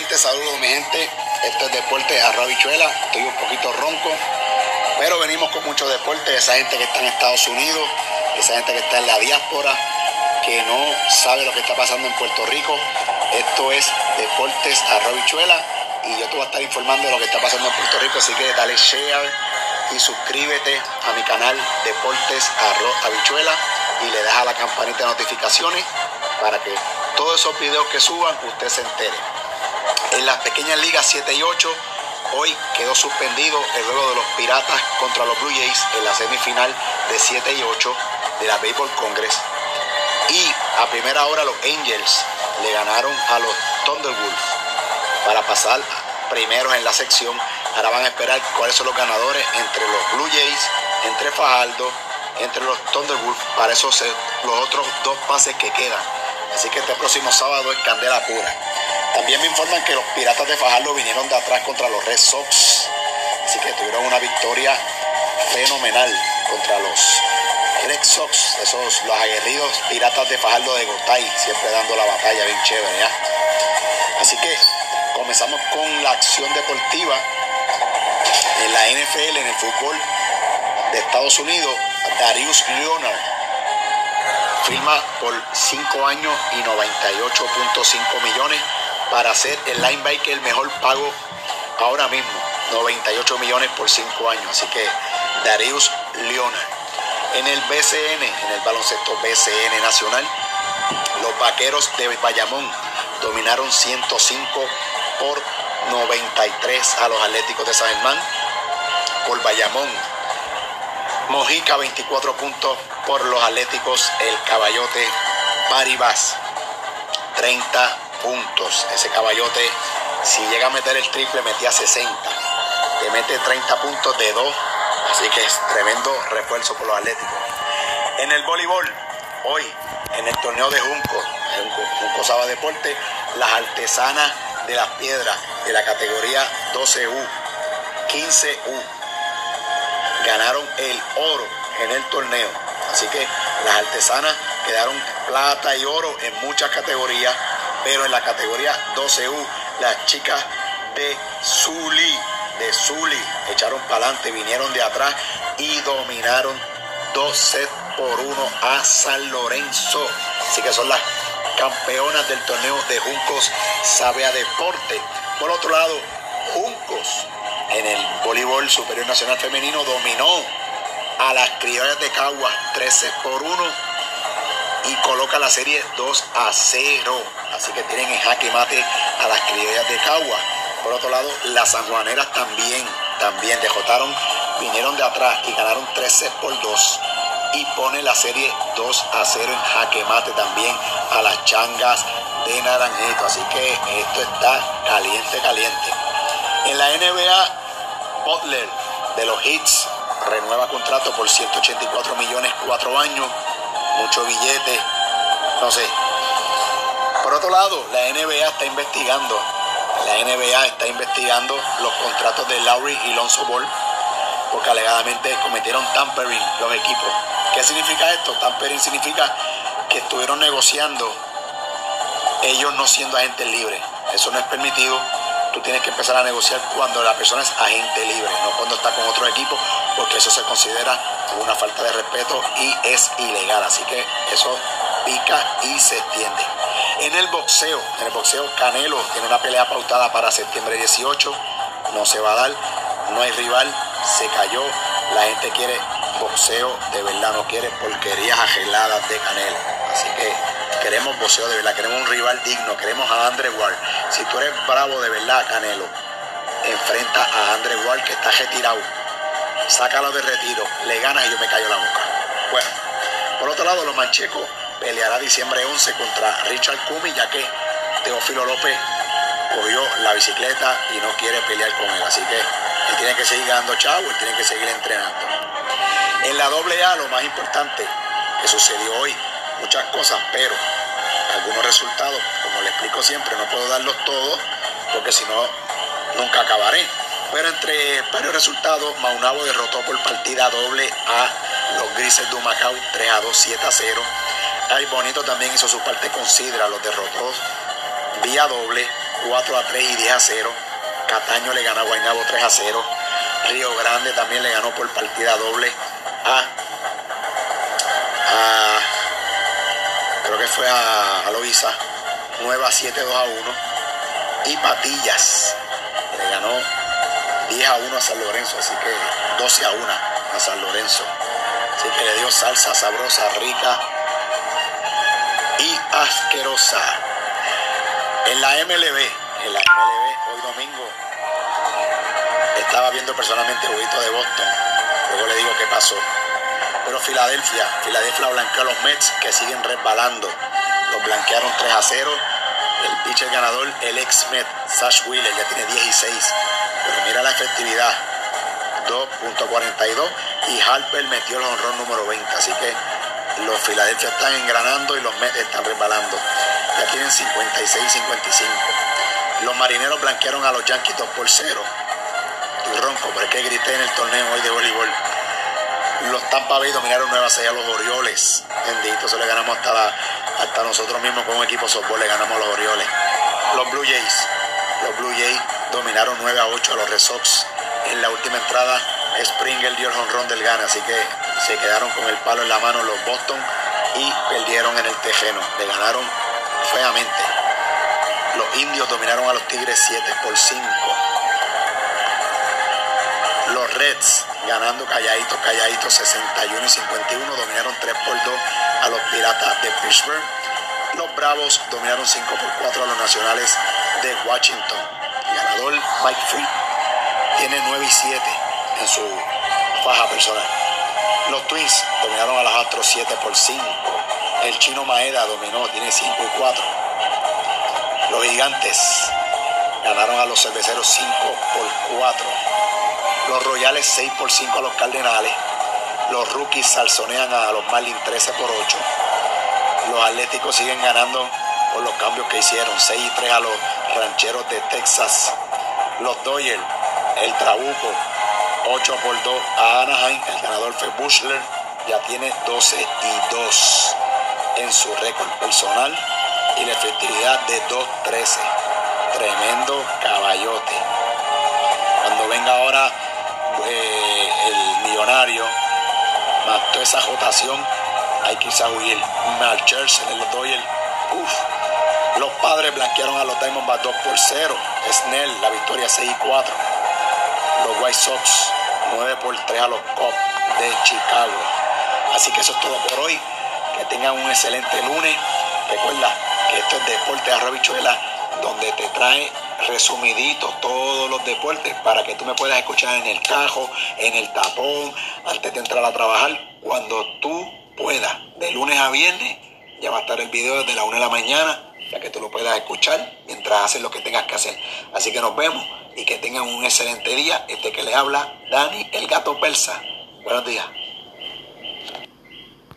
gente, saludos mi gente. Este es Deporte a Rabichuela. Estoy un poquito ronco, pero venimos con mucho deporte. Esa gente que está en Estados Unidos, esa gente que está en la diáspora, que no sabe lo que está pasando en Puerto Rico. Esto es Deportes a Rabichuela y yo te voy a estar informando de lo que está pasando en Puerto Rico. Así que dale share y suscríbete a mi canal Deportes a Habichuela y le deja la campanita de notificaciones para que todos esos videos que suban usted se entere. En las pequeñas ligas 7 y 8, hoy quedó suspendido el juego de los Piratas contra los Blue Jays en la semifinal de 7 y 8 de la Baseball Congress. Y a primera hora los Angels le ganaron a los Thunderwolves para pasar primeros en la sección. Ahora van a esperar cuáles son los ganadores entre los Blue Jays, entre Fajardo, entre los Thunderwolves para esos los otros dos pases que quedan. Así que este próximo sábado es candela pura. También me informan que los Piratas de Fajardo vinieron de atrás contra los Red Sox. Así que tuvieron una victoria fenomenal contra los Red Sox, esos los aguerridos Piratas de Fajardo de Gotay, siempre dando la batalla bien chévere, ¿ya? Así que comenzamos con la acción deportiva en la NFL, en el fútbol de Estados Unidos. Darius Leonard firma por 5 años y 98.5 millones para ser el linebacker el mejor pago ahora mismo. 98 millones por 5 años. Así que Darius Leonard. En el BCN, en el baloncesto BCN nacional, los vaqueros de Bayamón dominaron 105 por 93 a los Atléticos de San Germán. Por Bayamón, Mojica 24 puntos por los Atléticos, el Caballote Paribas 30 puntos. Ese Caballote, si llega a meter el triple, metía 60. Te mete 30 puntos de 2. Así que es tremendo refuerzo por los Atléticos. En el voleibol, hoy, en el torneo de Junco, Junco Saba Deporte, las artesanas de las piedras de la categoría 12U, 15U, ganaron el oro en el torneo. Así que las artesanas quedaron plata y oro en muchas categorías, pero en la categoría 12U, las chicas de Zuli, de Zuli, echaron para adelante, vinieron de atrás y dominaron dos sets por uno a San Lorenzo. Así que son las campeonas del torneo de Juncos Sabea Deporte. Por otro lado, Juncos en el voleibol superior nacional femenino dominó a las criollas de Cagua 13 por 1 y coloca la serie 2 a 0. Así que tienen en jaque mate a las criollas de Cagua. Por otro lado, las sanjuaneras también, también dejotaron, vinieron de atrás y ganaron 13 por 2 y pone la serie 2 a 0 en jaque mate también a las changas de Naranjito. Así que esto está caliente, caliente. En la NBA, Butler de los Hits renueva contrato por 184 millones, cuatro años, mucho billete, no sé. Por otro lado, la NBA está investigando, la NBA está investigando los contratos de Lowry y Lonzo Ball, porque alegadamente cometieron tampering los equipos. ¿Qué significa esto? Tampering significa que estuvieron negociando ellos no siendo agentes libres. Eso no es permitido tú tienes que empezar a negociar cuando la persona es agente libre, no cuando está con otro equipo, porque eso se considera una falta de respeto y es ilegal. Así que eso pica y se extiende. En el boxeo, en el boxeo Canelo tiene una pelea pautada para septiembre 18, no se va a dar, no hay rival, se cayó, la gente quiere boxeo de verdad, no quiere porquerías ageladas de Canelo. Boxeo de verdad, queremos un rival digno, queremos a Andre Ward. Si tú eres bravo de verdad, Canelo, enfrenta a Andre Ward que está retirado. Sácalo de retiro, le ganas y yo me callo la boca. Bueno, por otro lado, los manchecos peleará diciembre 11 contra Richard Cumi, ya que Teófilo López cogió la bicicleta y no quiere pelear con él. Así que él tiene que seguir ganando chavo, él tiene que seguir entrenando. En la doble A, lo más importante que sucedió hoy, muchas cosas, pero siempre, no puedo darlos todos porque si no, nunca acabaré. Pero entre varios resultados, Maunabo derrotó por partida doble a los Grises de Humacao 3 a 2, 7 a 0. Ay Bonito también hizo su parte considera, los derrotó vía doble 4 a 3 y 10 a 0. Cataño le ganó a Guaynabo 3 a 0. Río Grande también le ganó por partida doble a, creo que fue a, a Loiza 9 a 7, 2 a 1. Y Patillas le ganó 10 a 1 a San Lorenzo, así que 12 a 1 a San Lorenzo. Así que le dio salsa sabrosa, rica y asquerosa. En la MLB, en la MLB, hoy domingo, estaba viendo personalmente el jueguito de Boston. Luego le digo qué pasó. Pero Filadelfia, Filadelfia blanqueó a los Mets que siguen resbalando. Los blanquearon 3 a 0. El pitcher ganador, el ex Met, Sash Wheeler, ya tiene 16. Pero mira la efectividad. 2.42 y Harper metió el honrón número 20. Así que los Filadelfia están engranando y los Mets están resbalando. Ya tienen 56 y 55. Los marineros blanquearon a los Yankees 2 por 0. Estoy ronco, pero es que grité en el torneo hoy de voleibol. Los Tampa Bay dominaron Nueva Zelanda a los Orioles. Bendito, se le ganamos hasta, hasta nosotros mismos con un equipo softball, le ganamos a los Orioles. Los Blue Jays. Los Blue Jays dominaron 9 a 8 a los Red Sox. En la última entrada, Springer dio el honrón del gana, así que se quedaron con el palo en la mano los Boston y perdieron en el tejeno. Le ganaron feamente. Los indios dominaron a los Tigres 7 por 5. Los Reds ganando calladitos, calladitos 61 y 51, dominaron 3 por 2 a los Piratas de Pittsburgh. Los Bravos dominaron 5 por 4 a los Nacionales de Washington. El ganador Mike Free tiene 9 y 7 en su faja personal. Los Twins dominaron a los Astros 7 por 5. El Chino Maeda dominó, tiene 5 y 4. Los Gigantes ganaron a los Cerveceros 5 por 4. Los Royales 6 por 5 a los Cardenales. Los Rookies salsonean a los Marlins 13 por 8. Los Atléticos siguen ganando por los cambios que hicieron. 6 y 3 a los Rancheros de Texas. Los Dodgers, el Trabuco, 8 por 2 a Anaheim. El ganador fue Bushler. Ya tiene 12 y 2 en su récord personal y la efectividad de 2-13. Tremendo caballote. Cuando venga ahora eh, el millonario, esa jotación, hay a huir. Malchers en el Doyle. Uf. Los padres blanquearon a los Diamondbacks 2 por 0. Snell, la victoria 6 y 4. Los White Sox 9 por 3 a los Cubs de Chicago. Así que eso es todo por hoy. Que tengan un excelente lunes. Recuerda que esto es Deporte Arrobichuela, donde te trae resumidito todos los deportes para que tú me puedas escuchar en el cajo, en el tapón, antes de entrar a trabajar, cuando tú puedas. De lunes a viernes ya va a estar el video desde la 1 de la mañana para que tú lo puedas escuchar mientras haces lo que tengas que hacer. Así que nos vemos y que tengan un excelente día. Este que le habla, Dani el gato persa. Buenos días.